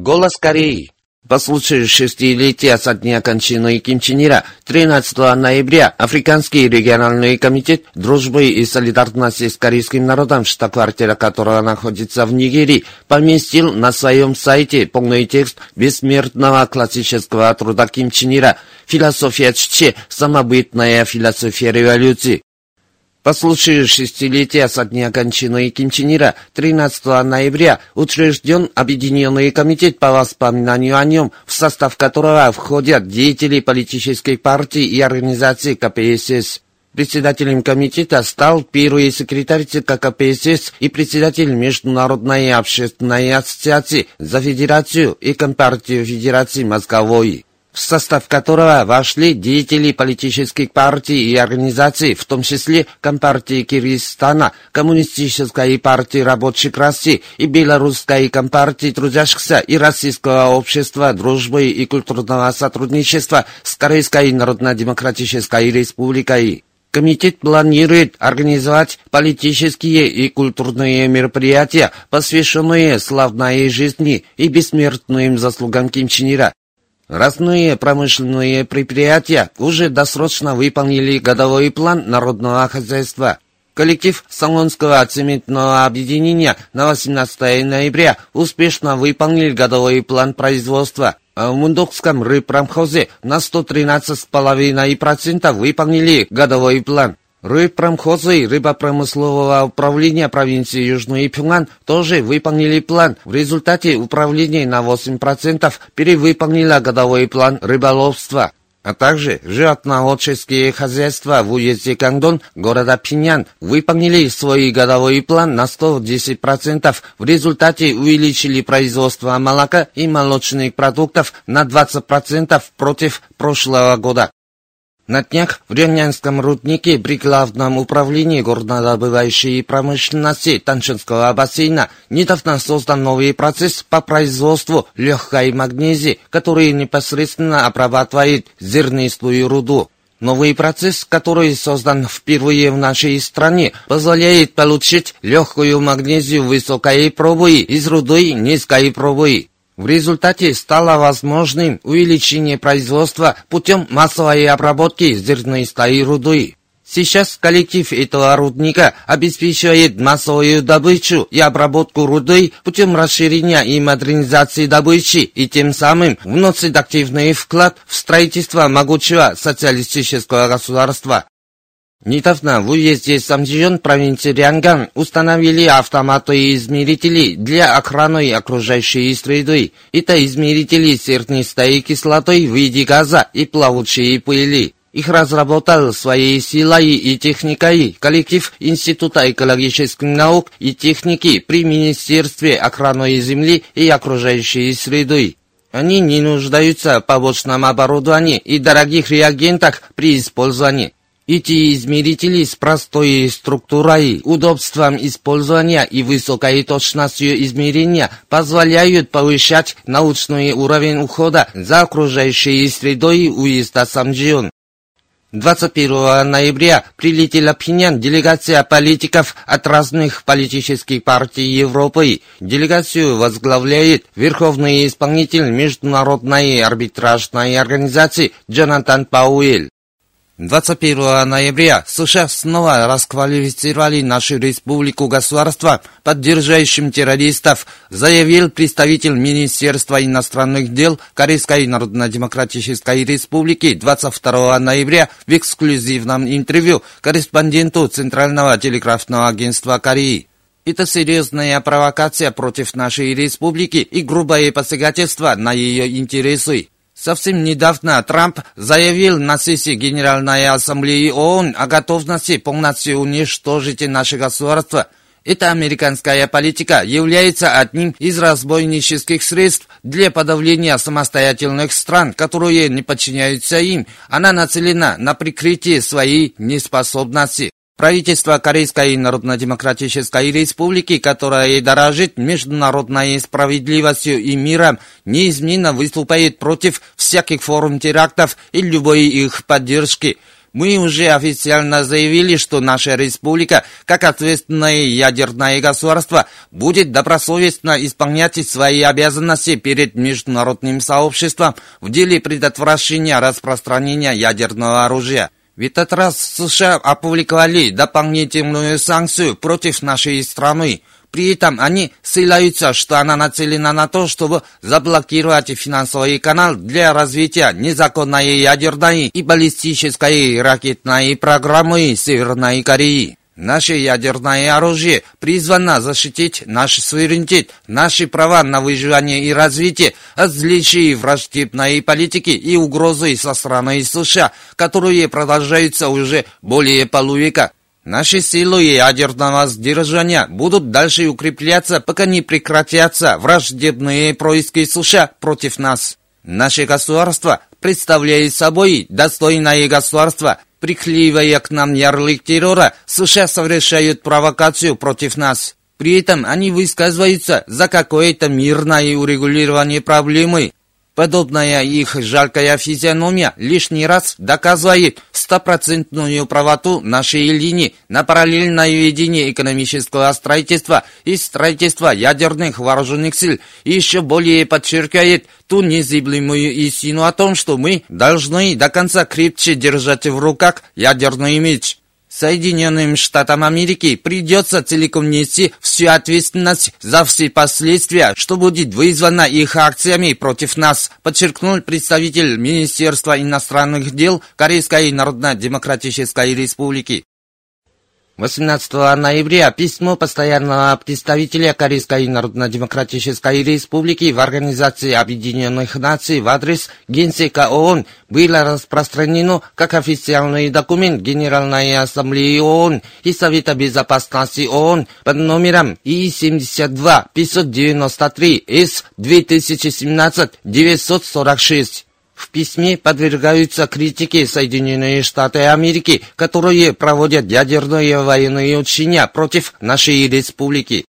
Голос Кореи. По случаю шестилетия со дня кончины Ким Чен Ира, 13 ноября Африканский региональный комитет дружбы и солидарности с корейским народом, штаб-квартира которого находится в Нигерии, поместил на своем сайте полный текст бессмертного классического труда Ким Чен Ира «Философия Чче. Самобытная философия революции». По случаю шестилетия со дня кончины Ким Чен Ира 13 ноября учрежден Объединенный комитет по воспоминанию о нем, в состав которого входят деятели политических партий и организаций КПСС. Председателем комитета стал первый секретарь ЦК КПСС и председатель Международной общественной ассоциации за Федерацию и Компартию Федерации Мозговой в состав которого вошли деятели политических партий и организаций, в том числе Компартии Киргизстана, Коммунистической партии рабочих России и Белорусской компартии трудящихся и Российского общества дружбы и культурного сотрудничества с Корейской Народно-Демократической Республикой. Комитет планирует организовать политические и культурные мероприятия, посвященные славной жизни и бессмертным заслугам Ким Чен Ира, Разные промышленные предприятия уже досрочно выполнили годовой план народного хозяйства. Коллектив Солонского цементного объединения на 18 ноября успешно выполнил годовой план производства. А в Мундокском рыбпромхозе на 113,5% выполнили годовой план. Рыбпромхозы рыбопромыслового управления провинции Южный Пюнган тоже выполнили план. В результате управление на 8% перевыполнило годовой план рыболовства. А также животноводческие хозяйства в уезде Кангдон города Пинян выполнили свой годовой план на 110%. В результате увеличили производство молока и молочных продуктов на 20% против прошлого года. На днях в Ренянском руднике при Главном управлении горнодобывающей промышленности Таншинского бассейна недавно создан новый процесс по производству легкой магнезии, который непосредственно обрабатывает зернистую руду. Новый процесс, который создан впервые в нашей стране, позволяет получить легкую магнезию высокой пробы из руды низкой пробы. В результате стало возможным увеличение производства путем массовой обработки зернистой руды. Сейчас коллектив этого рудника обеспечивает массовую добычу и обработку руды путем расширения и модернизации добычи и тем самым вносит активный вклад в строительство могучего социалистического государства. Недавно в уезде Самджион провинции Рианган установили автоматы-измерители для охраны окружающей среды. Это измерители сернистой кислотой в виде газа и плавучей пыли. Их разработал своей силой и техникой коллектив Института экологических наук и техники при Министерстве охраны земли и окружающей среды. Они не нуждаются в побочном оборудовании и дорогих реагентах при использовании. Эти измерители с простой структурой, удобством использования и высокой точностью измерения позволяют повышать научный уровень ухода за окружающей средой уезда Самджион. 21 ноября прилетела в делегация политиков от разных политических партий Европы. Делегацию возглавляет верховный исполнитель Международной арбитражной организации Джонатан Пауэль. 21 ноября США снова расквалифицировали нашу республику государства, поддерживающим террористов, заявил представитель Министерства иностранных дел Корейской Народно-Демократической Республики 22 ноября в эксклюзивном интервью корреспонденту Центрального телеграфного агентства Кореи. Это серьезная провокация против нашей республики и грубое посягательство на ее интересы. Совсем недавно Трамп заявил на сессии Генеральной Ассамблеи ООН о готовности полностью уничтожить наше государство. Эта американская политика является одним из разбойнических средств для подавления самостоятельных стран, которые не подчиняются им. Она нацелена на прикрытие своей неспособности. Правительство Корейской Народно-Демократической Республики, которое дорожит международной справедливостью и миром, неизменно выступает против всяких форм терактов и любой их поддержки. Мы уже официально заявили, что наша республика, как ответственное ядерное государство, будет добросовестно исполнять свои обязанности перед международным сообществом в деле предотвращения распространения ядерного оружия. В этот раз США опубликовали дополнительную санкцию против нашей страны. При этом они ссылаются, что она нацелена на то, чтобы заблокировать финансовый канал для развития незаконной ядерной и баллистической ракетной программы Северной Кореи. Наше ядерное оружие призвано защитить наш суверенитет, наши права на выживание и развитие от злейшей враждебной политики и угрозы со стороны США, которые продолжаются уже более полувека. Наши силы ядерного сдержания будут дальше укрепляться, пока не прекратятся враждебные происки США против нас. Наше государство представляет собой достойное государство, Приклеивая к нам ярлык террора, США совершают провокацию против нас. При этом они высказываются за какое-то мирное урегулирование проблемы, Подобная их жалкая физиономия лишний раз доказывает стопроцентную правоту нашей линии на параллельное ведение экономического строительства и строительства ядерных вооруженных сил и еще более подчеркивает ту незыблемую истину о том, что мы должны до конца крепче держать в руках ядерный меч. Соединенным Штатам Америки придется целиком нести всю ответственность за все последствия, что будет вызвано их акциями против нас, подчеркнул представитель Министерства иностранных дел Корейской Народно-Демократической Республики. 18 ноября письмо постоянного представителя Корейской Народно-Демократической Республики в Организации Объединенных Наций в адрес Генсека ООН было распространено как официальный документ Генеральной Ассамблеи ООН и Совета Безопасности ООН под номером И-72-593 С 2017-946. В письме подвергаются критике Соединенные Штаты Америки, которые проводят ядерные военные учения против нашей республики.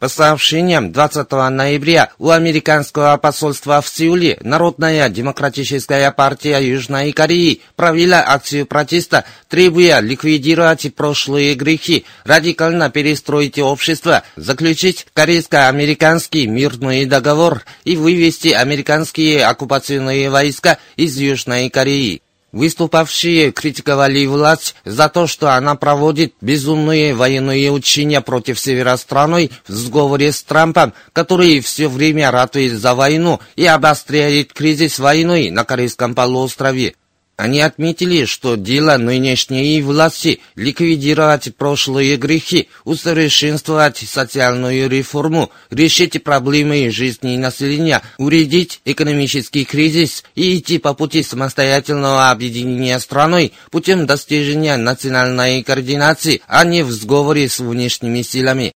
По сообщениям 20 ноября у американского посольства в Сеуле Народная демократическая партия Южной Кореи провела акцию протеста, требуя ликвидировать прошлые грехи, радикально перестроить общество, заключить корейско-американский мирный договор и вывести американские оккупационные войска из Южной Кореи. Выступавшие критиковали власть за то, что она проводит безумные военные учения против севера страной в сговоре с Трампом, который все время ратует за войну и обостряет кризис войны на Корейском полуострове. Они отметили, что дело нынешней власти – ликвидировать прошлые грехи, усовершенствовать социальную реформу, решить проблемы жизни населения, уредить экономический кризис и идти по пути самостоятельного объединения страной путем достижения национальной координации, а не в сговоре с внешними силами.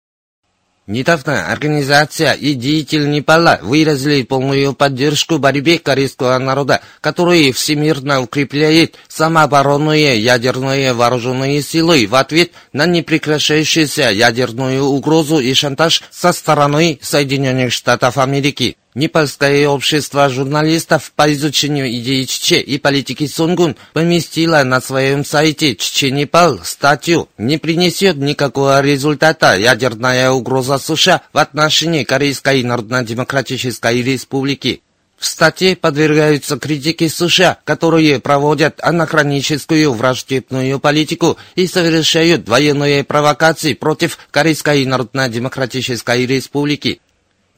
Недавно организация и деятель Непала выразили полную поддержку борьбе корейского народа, который всемирно укрепляет самооборонные ядерные вооруженные силы в ответ на непрекращающуюся ядерную угрозу и шантаж со стороны Соединенных Штатов Америки. Непальское общество журналистов по изучению идеи Чече и политики Сунгун поместило на своем сайте Чече-Непал статью «Не принесет никакого результата ядерная угроза США в отношении Корейской Народно-Демократической Республики». В статье подвергаются критике США, которые проводят анахроническую враждебную политику и совершают военные провокации против Корейской Народно-Демократической Республики.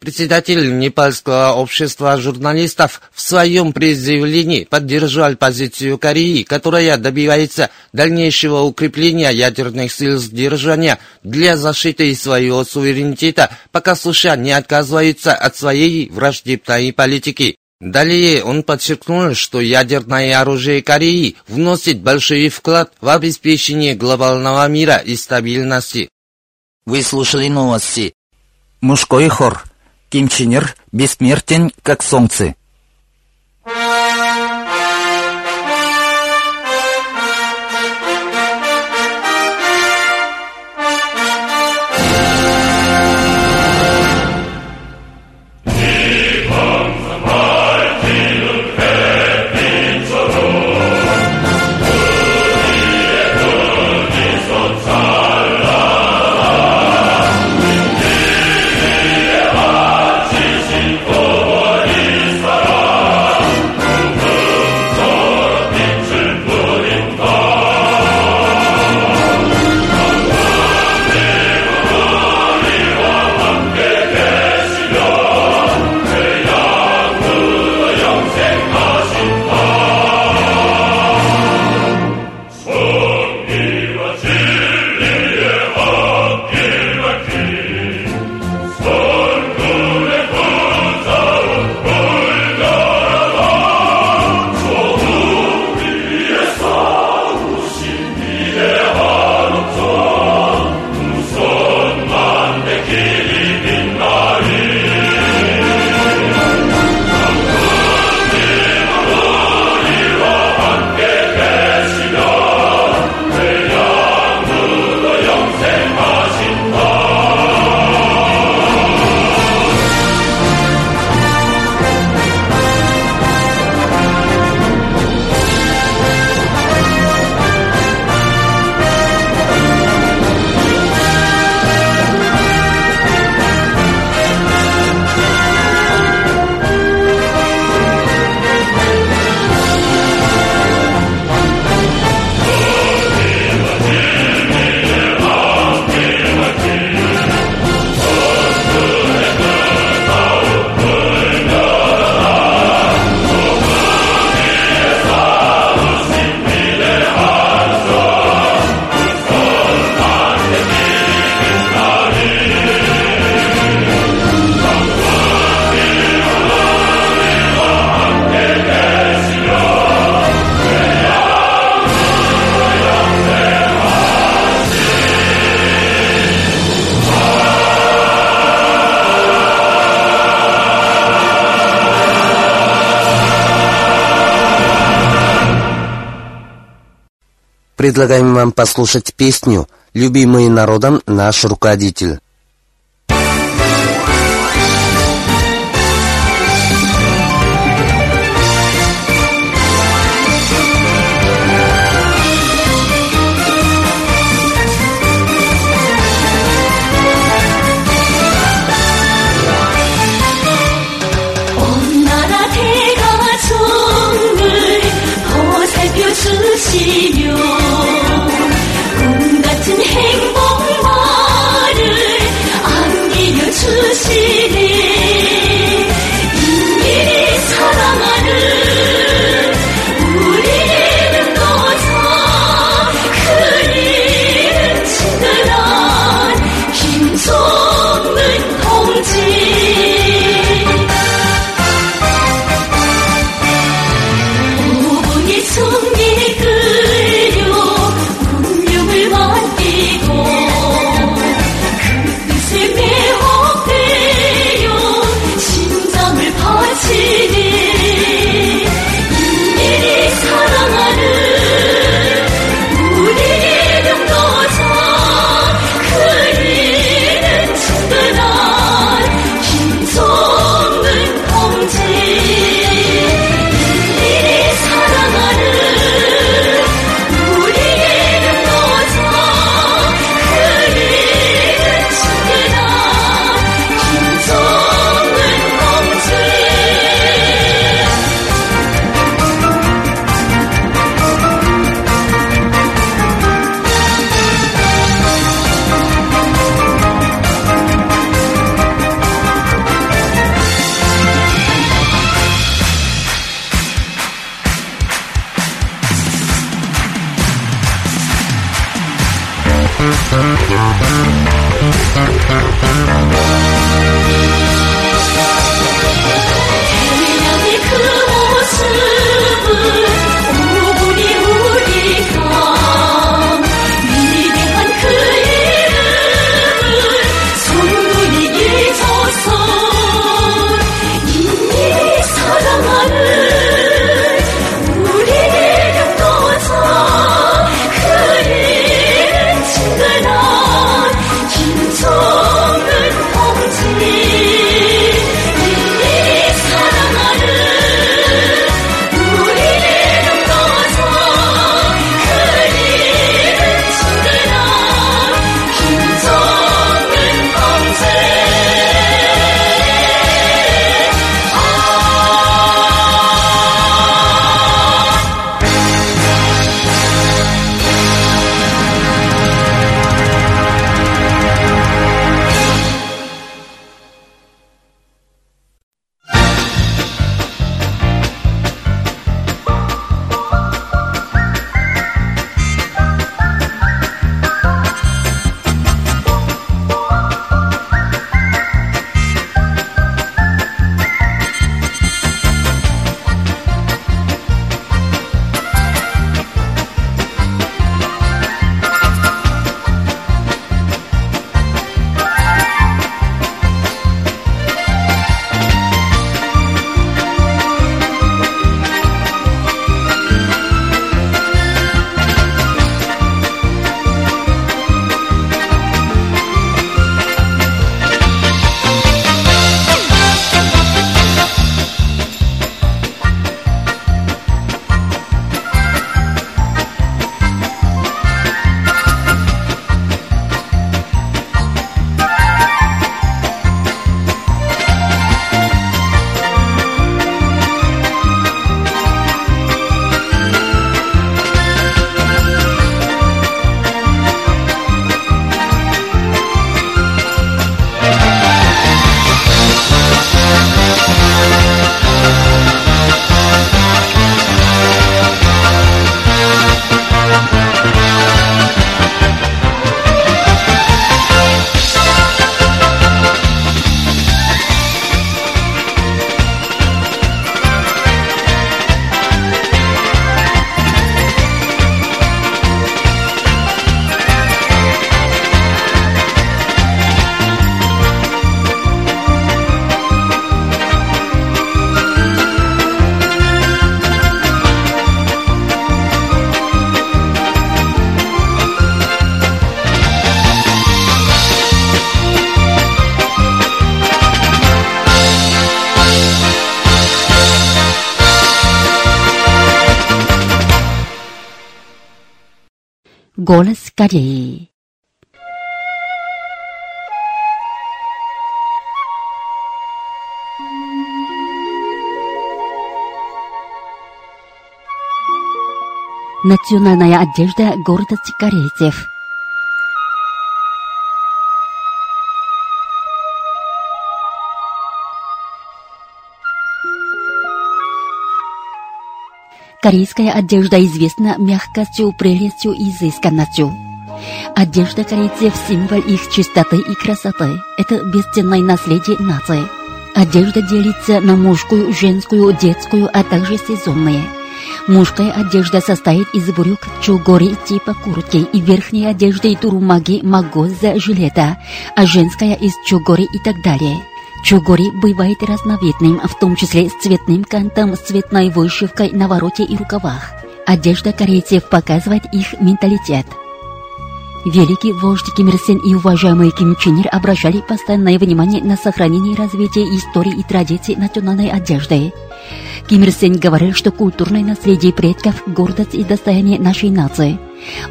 Председатель Непальского общества журналистов в своем предъявлении поддержал позицию Кореи, которая добивается дальнейшего укрепления ядерных сил сдержания для защиты своего суверенитета, пока США не отказываются от своей враждебной политики. Далее он подчеркнул, что ядерное оружие Кореи вносит большой вклад в обеспечение глобального мира и стабильности. Вы слушали новости. Мужской хор. Ким Чен Ир бессмертен, как солнце. Предлагаем вам послушать песню «Любимый народом наш руководитель». Национальная одежда города корейцев. Корейская одежда известна мягкостью, прелестью и изысканностью. Одежда корейцев – символ их чистоты и красоты. Это бесценное наследие нации. Одежда делится на мужскую, женскую, детскую, а также сезонные. Мужская одежда состоит из брюк, чугори типа куртки и верхней одежды турумаги, магоза, жилета, а женская из чугори и так далее. Чугори бывает разновидным, в том числе с цветным кантом, с цветной вышивкой на вороте и рукавах. Одежда корейцев показывает их менталитет. Великий вождь Ким Ир Сен и уважаемый Ким Чен Ир обращали постоянное внимание на сохранение и развитие истории и традиций национальной одежды. Ким Ир Сен говорил, что культурное наследие предков – гордость и достояние нашей нации.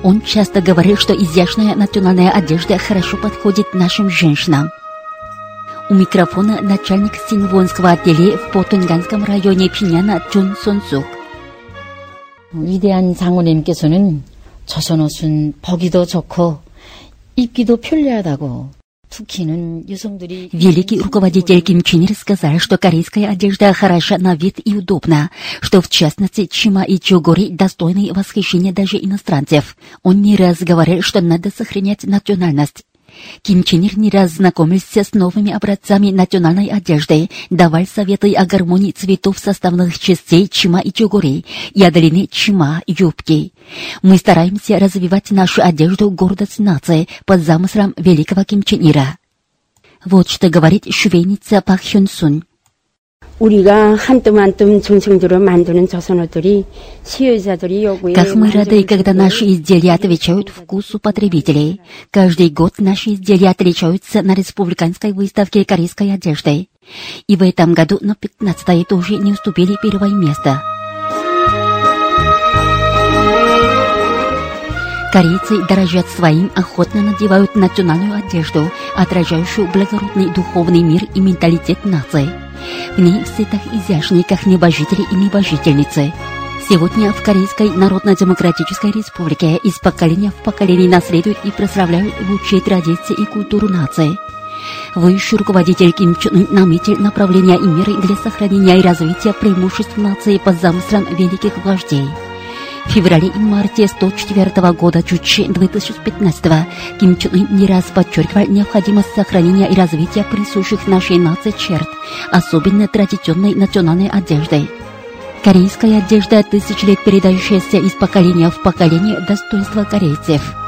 Он часто говорил, что изящная национальная одежда хорошо подходит нашим женщинам. У микрофона начальник Синвонского отделения в Потунганском районе Пиняна Чун Сонсук. 위대한 장모님께서는 조선 옷은 보기도 좋고 입기도 편리하다고 특히는 여성들이 Великий руководитель Ким Чен Ир сказал, что корейская одежда хороша на вид и удобна, что в частности чима и чугори достойны восхищения даже иностранцев. Он не раз говорил, что надо сохранять национальность. Ким Чен Ир не раз знакомился с новыми образцами национальной одежды, давал советы о гармонии цветов составных частей чима и чугури и о длине чима и юбки. Мы стараемся развивать нашу одежду гордость нации под замыслом великого Ким Чен Ира. Вот что говорит швейница Пак Хён Сун. Как мы рады, когда наши изделия отвечают вкусу потребителей. Каждый год наши изделия отличаются на республиканской выставке корейской одежды. И в этом году на 15 тоже не уступили первое место. Корейцы дорожат своим, охотно надевают национальную одежду, отражающую благородный духовный мир и менталитет нации. В ней в цветах изящниках небожители и небожительницы. Сегодня в Корейской Народно-Демократической Республике из поколения в поколение наследуют и прославляют лучшие традиции и культуру нации. Высший руководитель Ким Чен Ын наметил направления и меры для сохранения и развития преимуществ нации по замыслам великих вождей. Феврале и марте 104 года Чучи 2015 Ким Чен Ын не раз подчеркивал необходимость сохранения и развития присущих нашей нации черт, особенно традиционной национальной одежды. Корейская одежда тысяч лет передающаяся из поколения в поколение достоинства корейцев.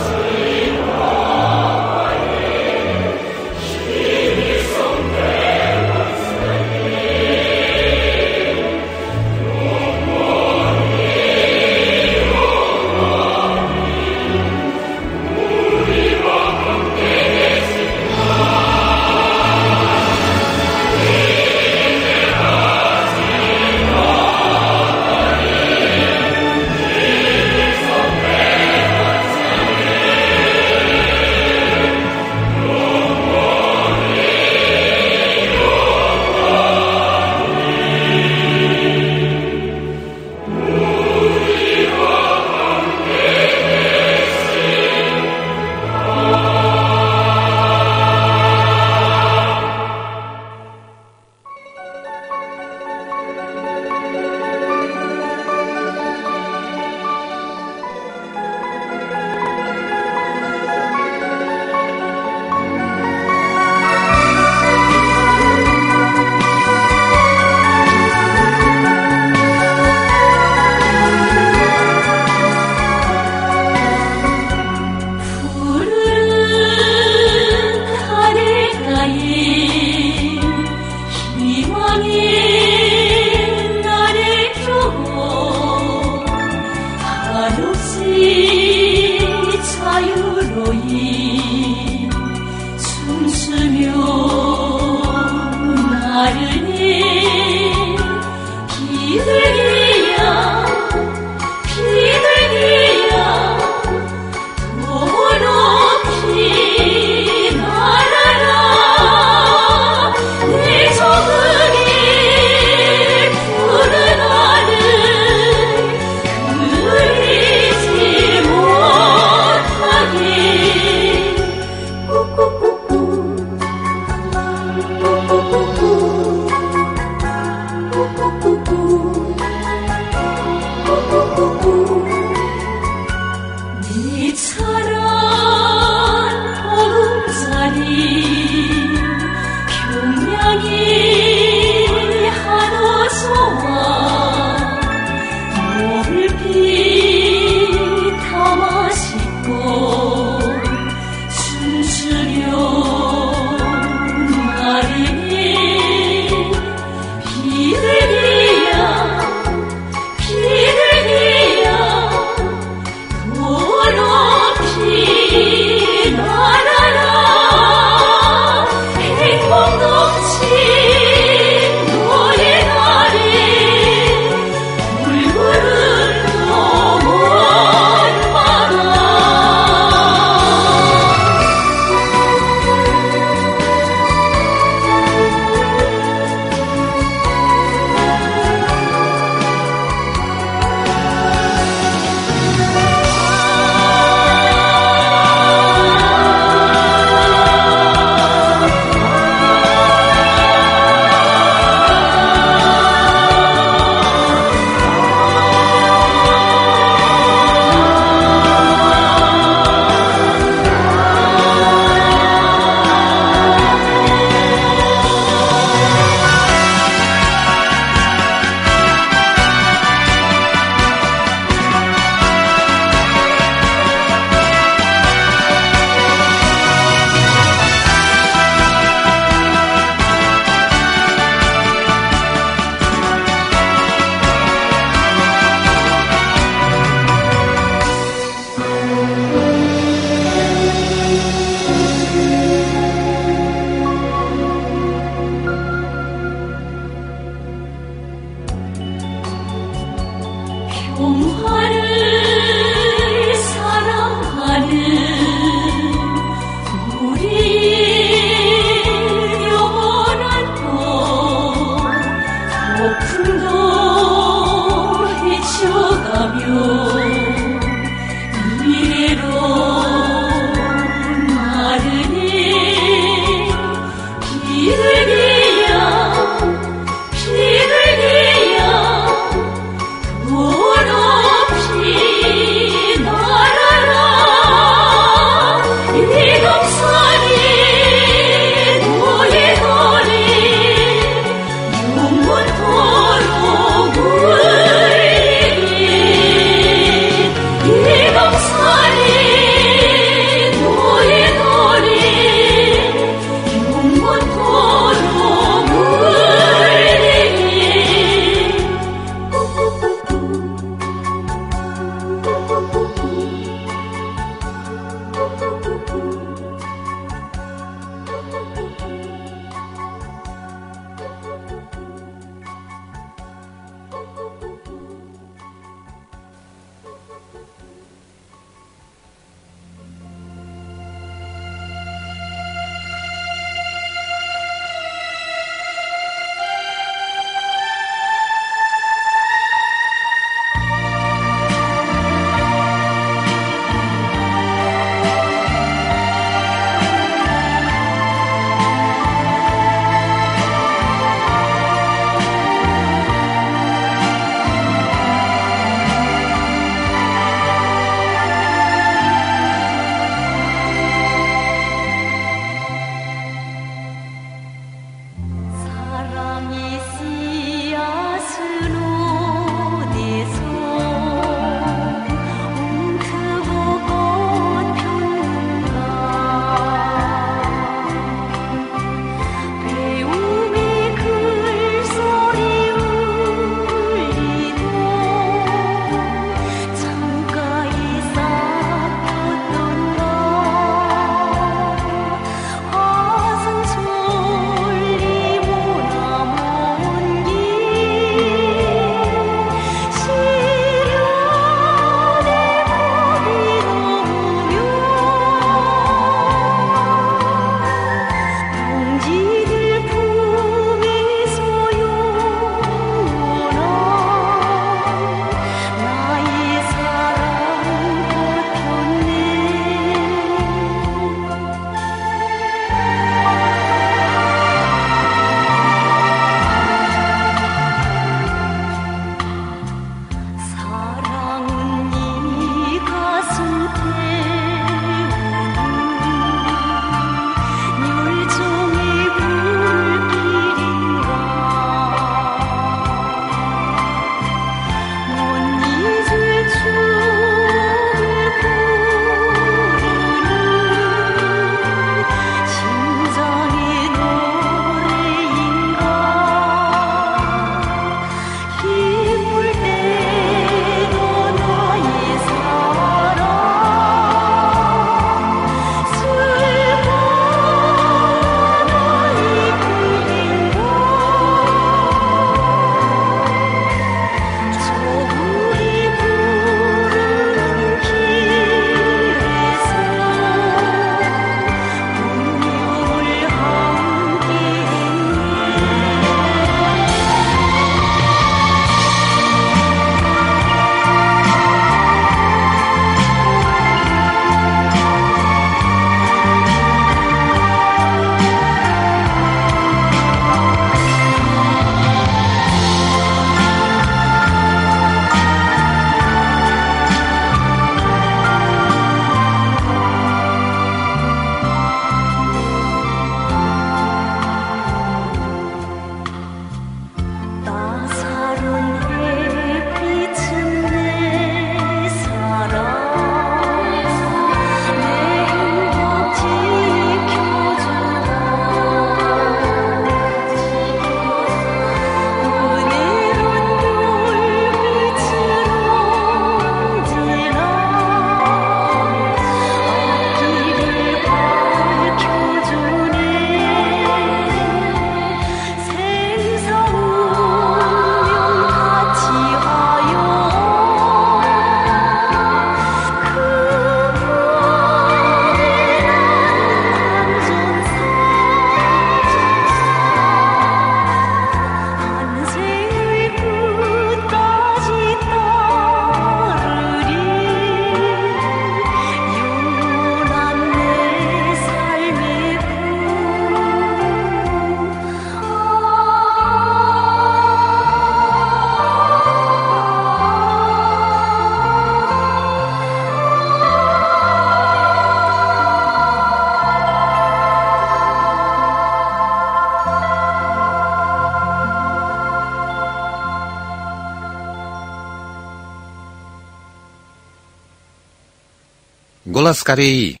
Кореи.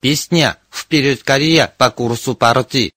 Песня «Вперед, Корея» по курсу партии.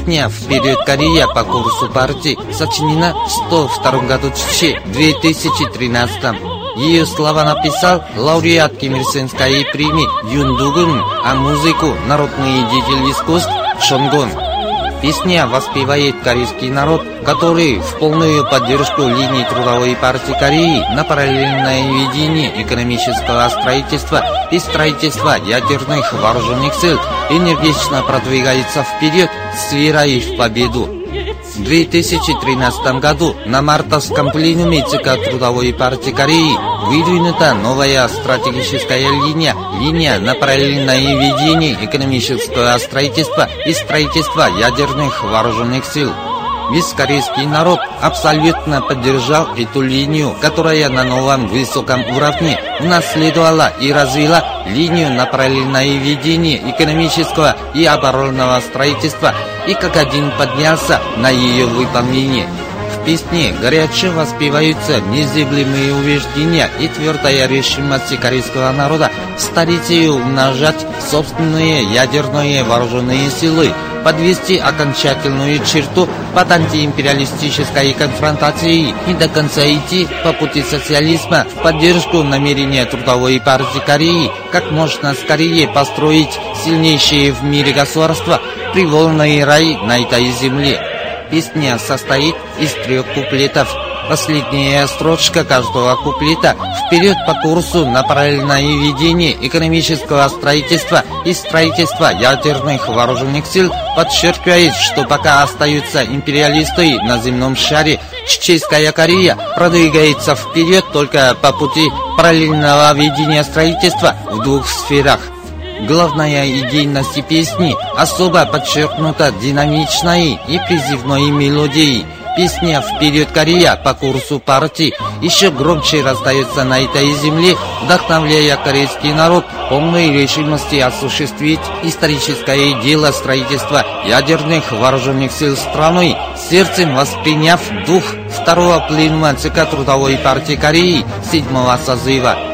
Песня «Вперед, Корея» по курсу партии сочинена в 102 году Чичи 2013 Ее слова написал лауреат Ким Ир Сенской премии Юн Дугун, а музыку – народный деятель искусств Шонгон. Песня воспевает корейский народ, который в полную поддержку линии Трудовой партии Кореи на параллельное ведение экономического строительства и строительства ядерных вооруженных сил энергично продвигается вперед с верой в победу. В 2013 году на мартовском пленуме ЦК Трудовой партии Кореи выдвинута новая стратегическая линия, линия на параллельное ведение экономического строительства и строительства ядерных вооруженных сил. Весь корейский народ абсолютно поддержал эту линию, которая на новом высоком уровне унаследовала и развила линию на параллельное ведение экономического и оборонного строительства и как один поднялся на ее выполнение. В песне горячо воспеваются незыблемые убеждения и твердая решимость корейского народа старить и умножать собственные ядерные вооруженные силы, подвести окончательную черту под антиимпериалистической конфронтацией и до конца идти по пути социализма в поддержку намерения Трудовой партии Кореи как можно скорее построить сильнейшее в мире государство, привольный рай на этой земле. Песня состоит из трех куплетов – Последняя строчка каждого куплета вперед по курсу на параллельное ведение экономического строительства и строительства ядерных вооруженных сил подчеркивает, что пока остаются империалисты на земном шаре, Чеченская Корея продвигается вперед только по пути параллельного ведения строительства в двух сферах. Главная идейность песни особо подчеркнута динамичной и призывной мелодией – Песня «Вперед, Корея» по курсу партии еще громче раздается на этой земле, вдохновляя корейский народ полной решимости осуществить историческое дело строительства ядерных вооруженных сил страны, сердцем восприняв дух второго пленума ЦК Трудовой партии Кореи седьмого созыва.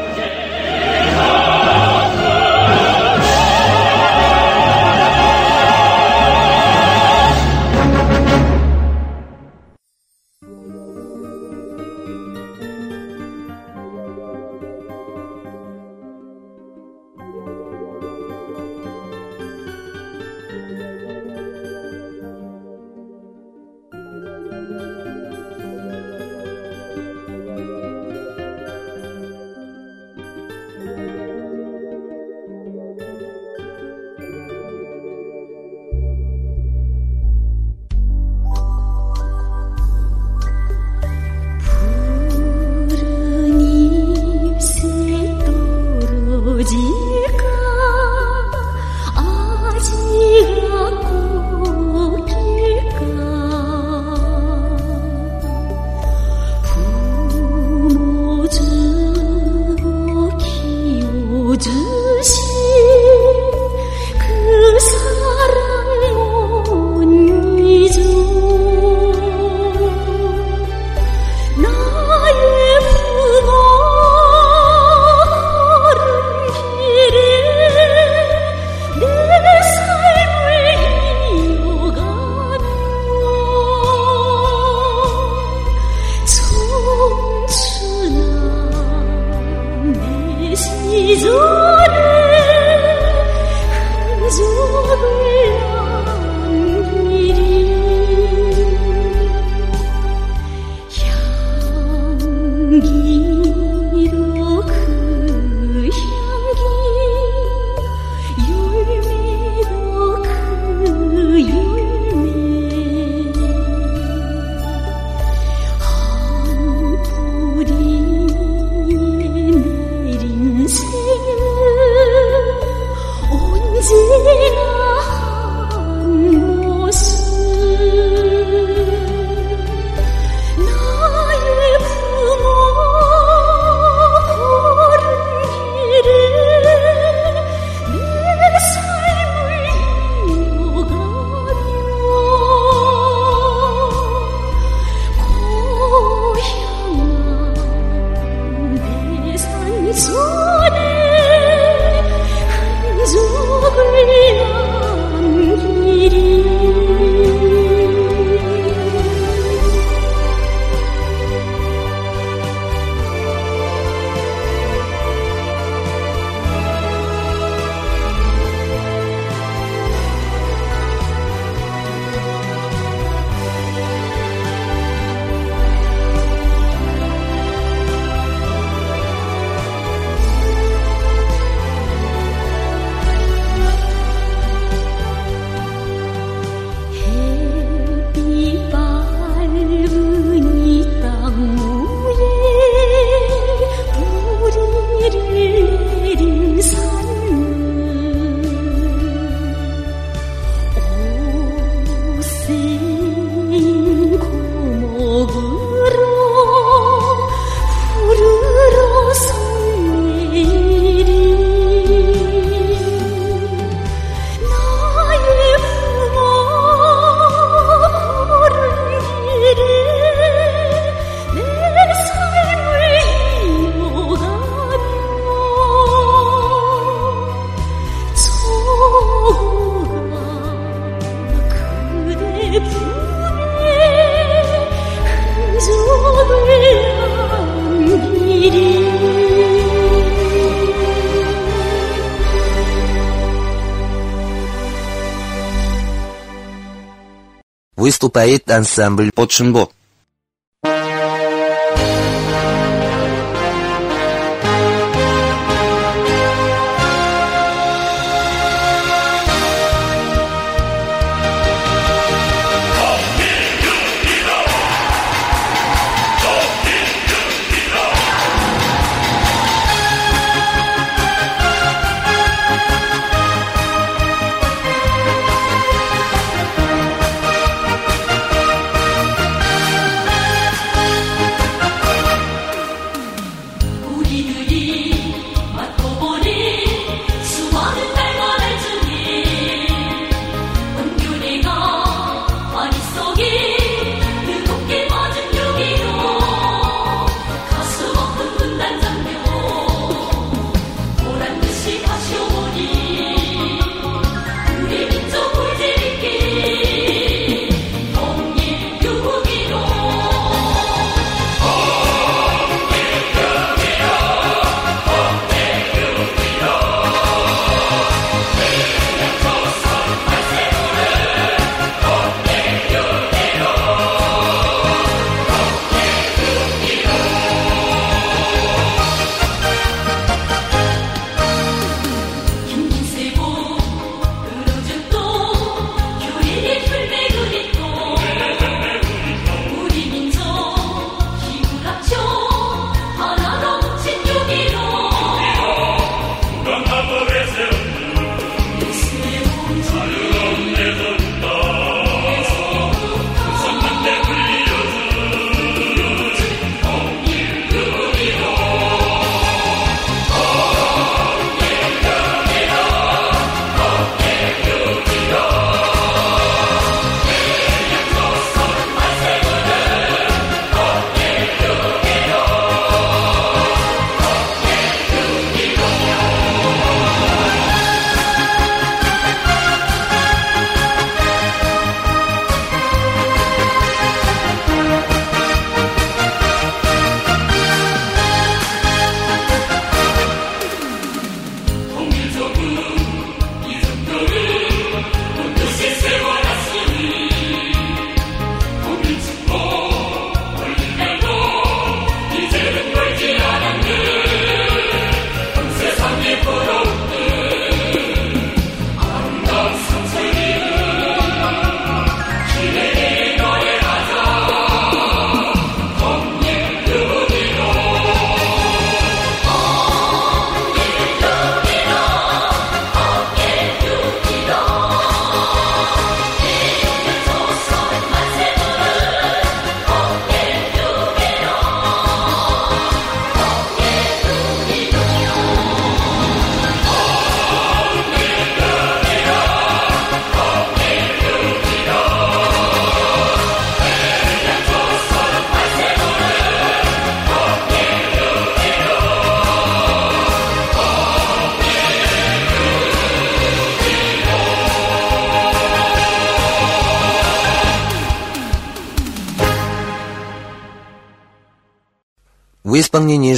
Выступает ансамбль Подшинбо.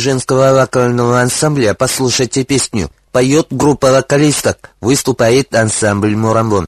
Женского вокального ансамбля «Послушайте песню» поет группа вокалисток, выступает ансамбль «Мурамбон».